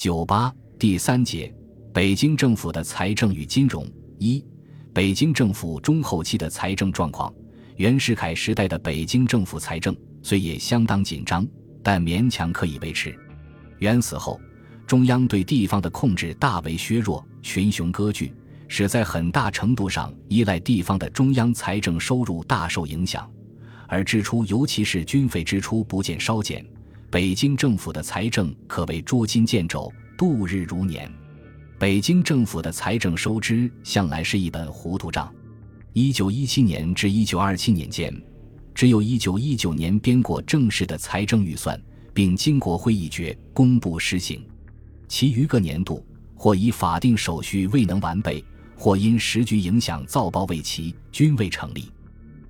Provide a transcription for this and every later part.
九八第三节，北京政府的财政与金融一，北京政府中后期的财政状况。袁世凯时代的北京政府财政虽也相当紧张，但勉强可以维持。袁死后，中央对地方的控制大为削弱，群雄割据，使在很大程度上依赖地方的中央财政收入大受影响，而支出尤其是军费支出不见稍减。北京政府的财政可谓捉襟见肘，度日如年。北京政府的财政收支向来是一本糊涂账。一九一七年至一九二七年间，只有一九一九年编过正式的财政预算，并经国会议决公布施行。其余各年度，或以法定手续未能完备，或因时局影响造报未齐，均未成立。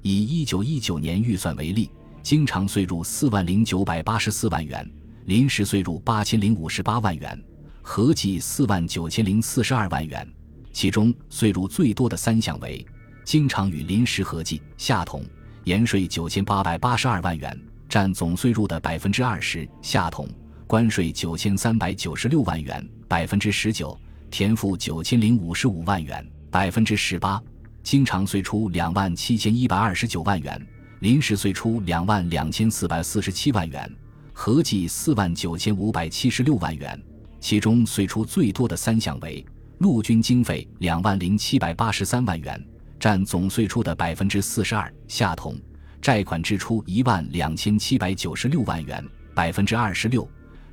以一九一九年预算为例。经常税入四万零九百八十四万元，临时税入八千零五十八万元，合计四万九千零四十二万元。其中税入最多的三项为：经常与临时合计下同，盐税九千八百八十二万元，占总税入的百分之二十；下同，关税九千三百九十六万元，百分之十九；田赋九千零五十五万元，百分之十八。经常岁出两万七千一百二十九万元。临时岁出两万两千四百四十七万元，合计四万九千五百七十六万元。其中岁出最多的三项为：陆军经费两万零七百八十三万元，占总岁出的百分之四十二；下同债款支出一万两千七百九十六万元，百分之二十六；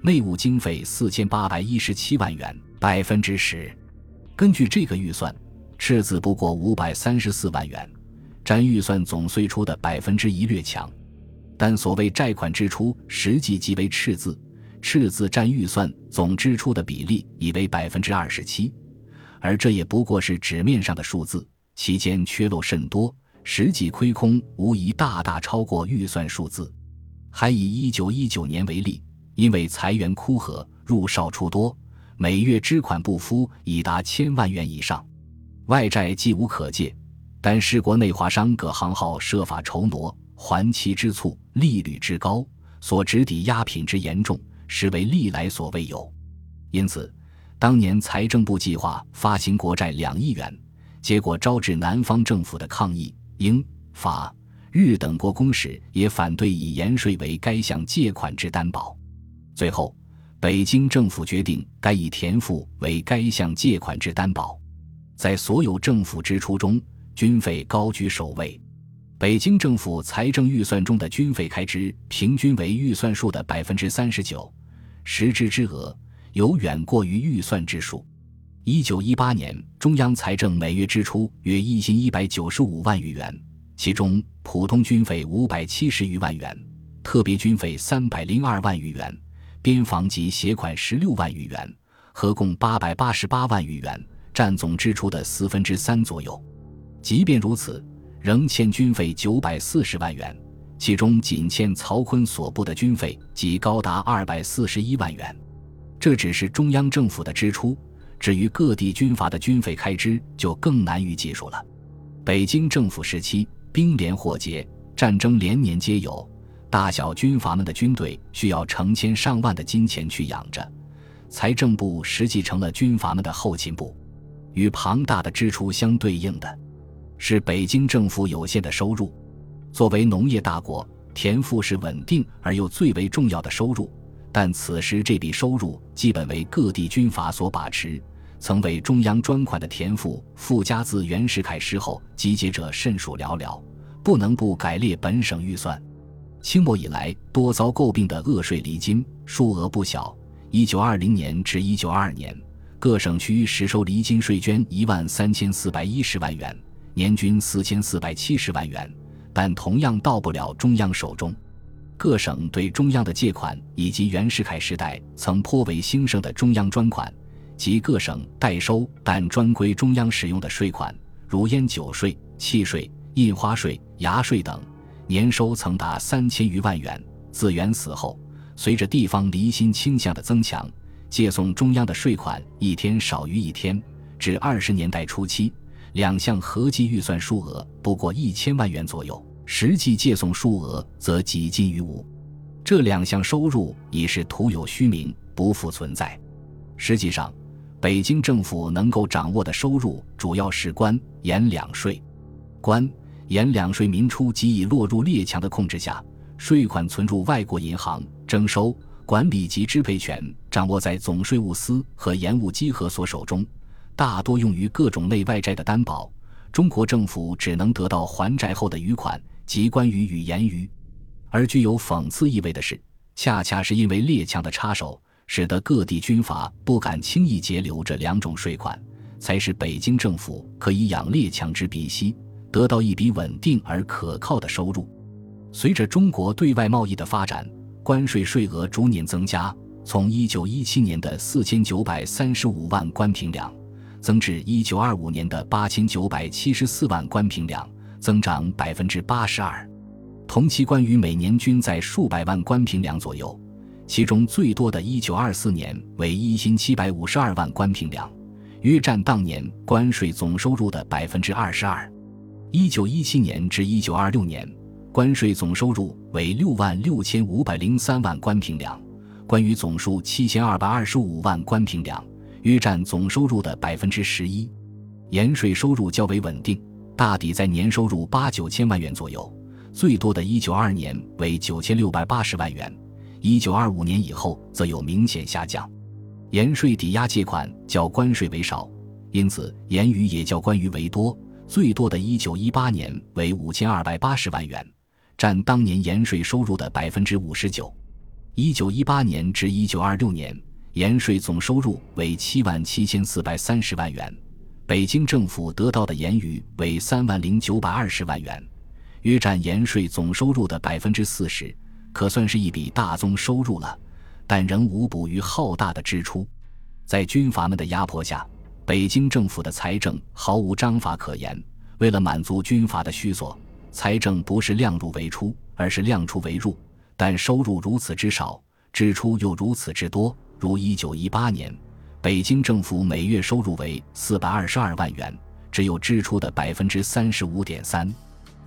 内务经费四千八百一十七万元，百分之十。根据这个预算，赤字不过五百三十四万元。占预算总税出的百分之一略强，但所谓债款支出实际即为赤字，赤字占预算总支出的比例已为百分之二十七，而这也不过是纸面上的数字，其间缺漏甚多，实际亏空无疑大大超过预算数字。还以一九一九年为例，因为财源枯涸，入少出多，每月支款不敷已达千万元以上，外债既无可借。但是国内华商各行号设法筹挪，还期之促，利率之高，所值抵押品之严重，实为历来所未有。因此，当年财政部计划发行国债两亿元，结果招致南方政府的抗议，英、法、日等国公使也反对以盐税为该项借款之担保。最后，北京政府决定该以田赋为该项借款之担保。在所有政府支出中，军费高居首位，北京政府财政预算中的军费开支平均为预算数的百分之三十九，实支之额有远过于预算之数。一九一八年，中央财政每月支出约一千一百九十五万余元，其中普通军费五百七十余万元，特别军费三百零二万余元，边防及协款十六万余元，合共八百八十八万余元，占总支出的四分之三左右。即便如此，仍欠军费九百四十万元，其中仅欠曹锟所部的军费即高达二百四十一万元。这只是中央政府的支出，至于各地军阀的军费开支就更难于计数了。北京政府时期，兵连祸结，战争连年皆有，大小军阀们的军队需要成千上万的金钱去养着，财政部实际成了军阀们的后勤部，与庞大的支出相对应的。是北京政府有限的收入。作为农业大国，田赋是稳定而又最为重要的收入。但此时这笔收入基本为各地军阀所把持，曾为中央专款的田赋，附加自袁世凯时候集结者甚属寥寥，不能不改列本省预算。清末以来多遭诟病的恶税厘金，数额不小。一九二零年至一九二二年，各省区实收厘金税捐一万三千四百一十万元。年均四千四百七十万元，但同样到不了中央手中。各省对中央的借款，以及袁世凯时代曾颇为兴盛的中央专款，及各省代收但专归中央使用的税款，如烟酒税、契税、印花税、牙税等，年收曾达三千余万元。自袁死后，随着地方离心倾向的增强，借送中央的税款一天少于一天，至二十年代初期。两项合计预算数额不过一千万元左右，实际借送数额则几近于无。这两项收入已是徒有虚名，不复存在。实际上，北京政府能够掌握的收入主要是官盐两税。官盐两税民初即已落入列强的控制下，税款存入外国银行，征收、管理及支配权掌握在总税务司和盐务稽核所手中，大多用于各种内外债的担保。中国政府只能得到还债后的余款，即关于与言余。而具有讽刺意味的是，恰恰是因为列强的插手，使得各地军阀不敢轻易截留这两种税款，才使北京政府可以养列强之鼻息，得到一笔稳定而可靠的收入。随着中国对外贸易的发展，关税税额逐年增加，从1917年的4935万关平两。增至一九二五年的八千九百七十四万关平两，增长百分之八十二。同期关于每年均在数百万关平两左右，其中最多的一九二四年为一千七百五十二万关平两，约占当年关税总收入的百分之二十二。一九一七年至一九二六年，关税总收入为六万六千五百零三万关平两，关于总数七千二百二十五万关平两。约占总收入的百分之十一，盐税收入较为稳定，大抵在年收入八九千万元左右。最多的一九二年为九千六百八十万元，一九二五年以后则有明显下降。盐税抵押借款较关税为少，因此盐余也较关于为多。最多的一九一八年为五千二百八十万元，占当年盐税收入的百分之五十九。一九一八年至一九二六年。盐税总收入为七万七千四百三十万元，北京政府得到的盐余为三万零九百二十万元，约占盐税总收入的百分之四十，可算是一笔大宗收入了。但仍无补于浩大的支出，在军阀们的压迫下，北京政府的财政毫无章法可言。为了满足军阀的需索，财政不是量入为出，而是量出为入。但收入如此之少，支出又如此之多。如一九一八年，北京政府每月收入为四百二十二万元，只有支出的百分之三十五点三。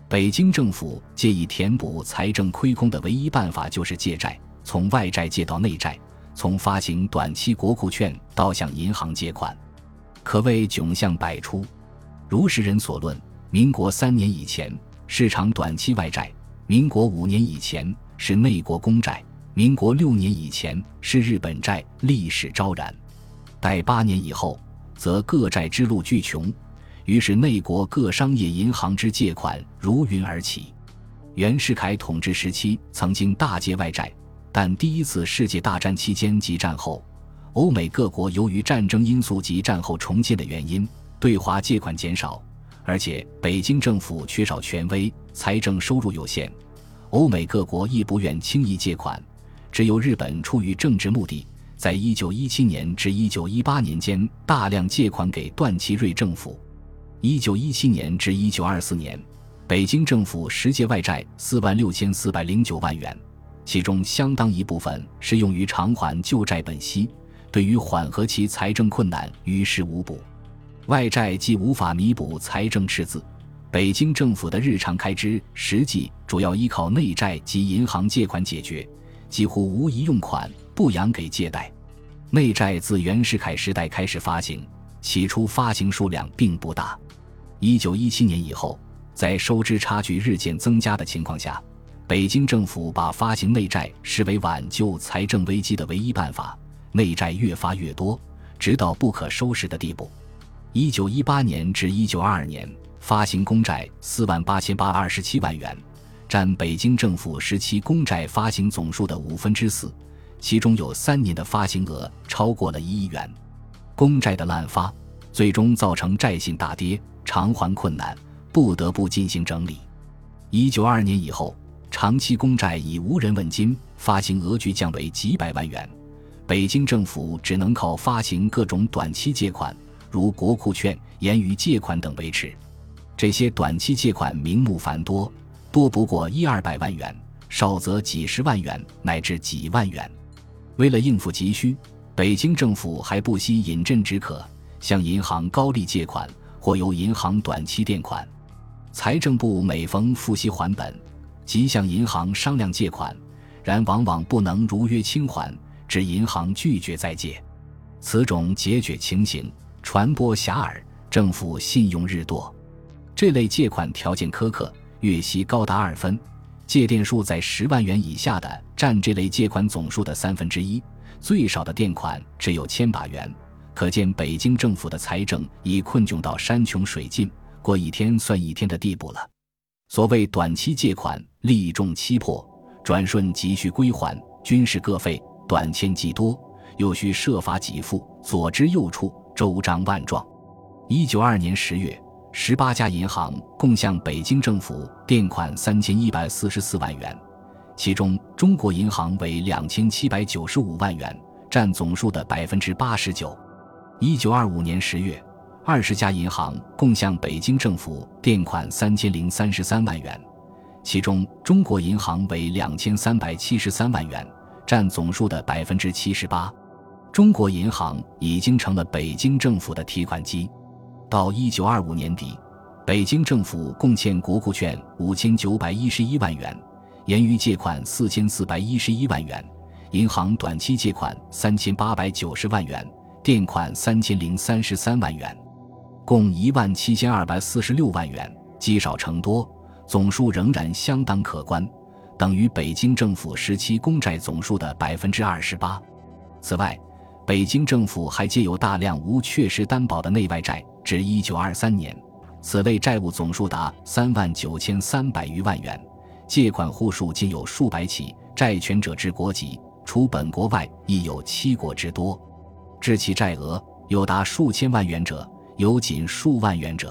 北京政府借以填补财政亏空的唯一办法就是借债，从外债借到内债，从发行短期国库券到向银行借款，可谓窘相百出。如时人所论，民国三年以前是场短期外债，民国五年以前是内国公债。民国六年以前是日本债，历史昭然；待八年以后，则各债之路俱穷，于是内国各商业银行之借款如云而起。袁世凯统治时期曾经大借外债，但第一次世界大战期间及战后，欧美各国由于战争因素及战后重建的原因，对华借款减少，而且北京政府缺少权威，财政收入有限，欧美各国亦不愿轻易借款。只有日本出于政治目的，在一九一七年至一九一八年间大量借款给段祺瑞政府。一九一七年至一九二四年，北京政府实借外债四万六千四百零九万元，其中相当一部分是用于偿还旧债本息，对于缓和其财政困难于事无补。外债既无法弥补财政赤字，北京政府的日常开支实际主要依靠内债及银行借款解决。几乎无一用款不扬给借贷，内债自袁世凯时代开始发行，起初发行数量并不大。一九一七年以后，在收支差距日渐增加的情况下，北京政府把发行内债视为挽救财政危机的唯一办法，内债越发越多，直到不可收拾的地步。一九一八年至一九二二年，发行公债四万八千八二十七万元。占北京政府时期公债发行总数的五分之四，其中有三年的发行额超过了一亿元。公债的滥发，最终造成债信大跌，偿还困难，不得不进行整理。一九二年以后，长期公债已无人问津，发行额巨降为几百万元，北京政府只能靠发行各种短期借款，如国库券、盐余借款等维持。这些短期借款名目繁多。多不过一二百万元，少则几十万元乃至几万元。为了应付急需，北京政府还不惜饮鸩止渴，向银行高利借款，或由银行短期垫款。财政部每逢付息还本，即向银行商量借款，然往往不能如约清还，致银行拒绝再借。此种解决情形传播狭隘，政府信用日多。这类借款条件苛刻，月息高达二分，借垫数在十万元以下的占这类借款总数的三分之一，最少的垫款只有千把元。可见北京政府的财政已困窘到山穷水尽、过一天算一天的地步了。所谓短期借款，利重期迫，转瞬急需归还，均是各费，短欠既多，又需设法给付，左支右绌，周章万状。一九二年十月，十八家银行共向北京政府垫款三千一百四十四万元，其中中国银行为两千七百九十五万元，占总数的百分之八十九。一九二五年十月，二十家银行共向北京政府垫款三千零三十三万元，其中中国银行为两千三百七十三万元，占总数的百分之七十八。中国银行已经成了北京政府的提款机。到一九二五年底，北京政府共欠国库券五千九百一十一万元，严余借款四千四百一十一万元，银行短期借款三千八百九十万元。垫款三千零三十三万元，共一万七千二百四十六万元，积少成多，总数仍然相当可观，等于北京政府时期公债总数的百分之二十八。此外，北京政府还借有大量无确实担保的内外债，至一九二三年，此类债务总数达三万九千三百余万元，借款户数竟有数百起，债权者之国籍，除本国外，亦有七国之多。至其债额有达数千万元者，有仅数万元者。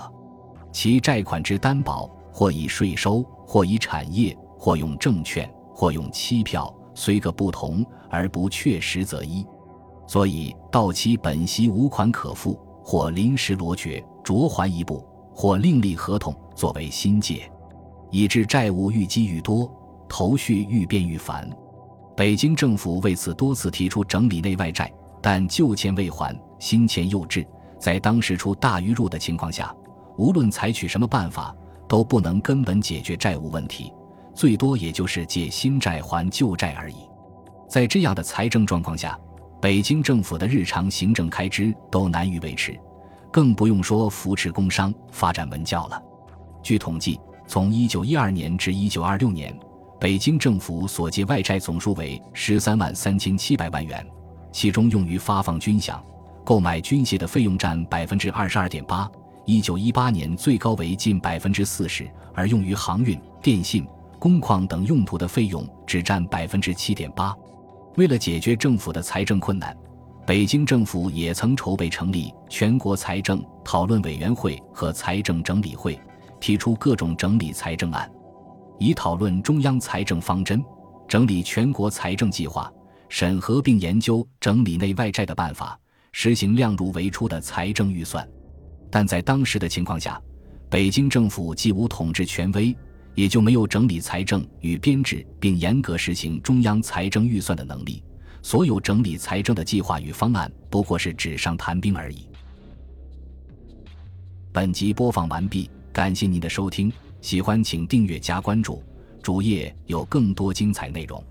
其债款之担保，或以税收，或以产业，或用证券，或用期票，虽各不同，而不确实则一。所以到期本息无款可付，或临时罗决着还一部，或另立合同作为新借，以致债务愈积愈多，头绪愈变愈烦。北京政府为此多次提出整理内外债。但旧钱未还，新钱又至，在当时出大于入的情况下，无论采取什么办法，都不能根本解决债务问题，最多也就是借新债还旧债而已。在这样的财政状况下，北京政府的日常行政开支都难于维持，更不用说扶持工商、发展文教了。据统计，从1912年至1926年，北京政府所借外债总数为13万3千700万元。其中用于发放军饷、购买军械的费用占百分之二十二点八，一九一八年最高为近百分之四十；而用于航运、电信、工矿等用途的费用只占百分之七点八。为了解决政府的财政困难，北京政府也曾筹备成立全国财政讨论委员会和财政整理会，提出各种整理财政案，以讨论中央财政方针，整理全国财政计划。审核并研究整理内外债的办法，实行量入为出的财政预算。但在当时的情况下，北京政府既无统治权威，也就没有整理财政与编制并严格实行中央财政预算的能力。所有整理财政的计划与方案不过是纸上谈兵而已。本集播放完毕，感谢您的收听，喜欢请订阅加关注，主页有更多精彩内容。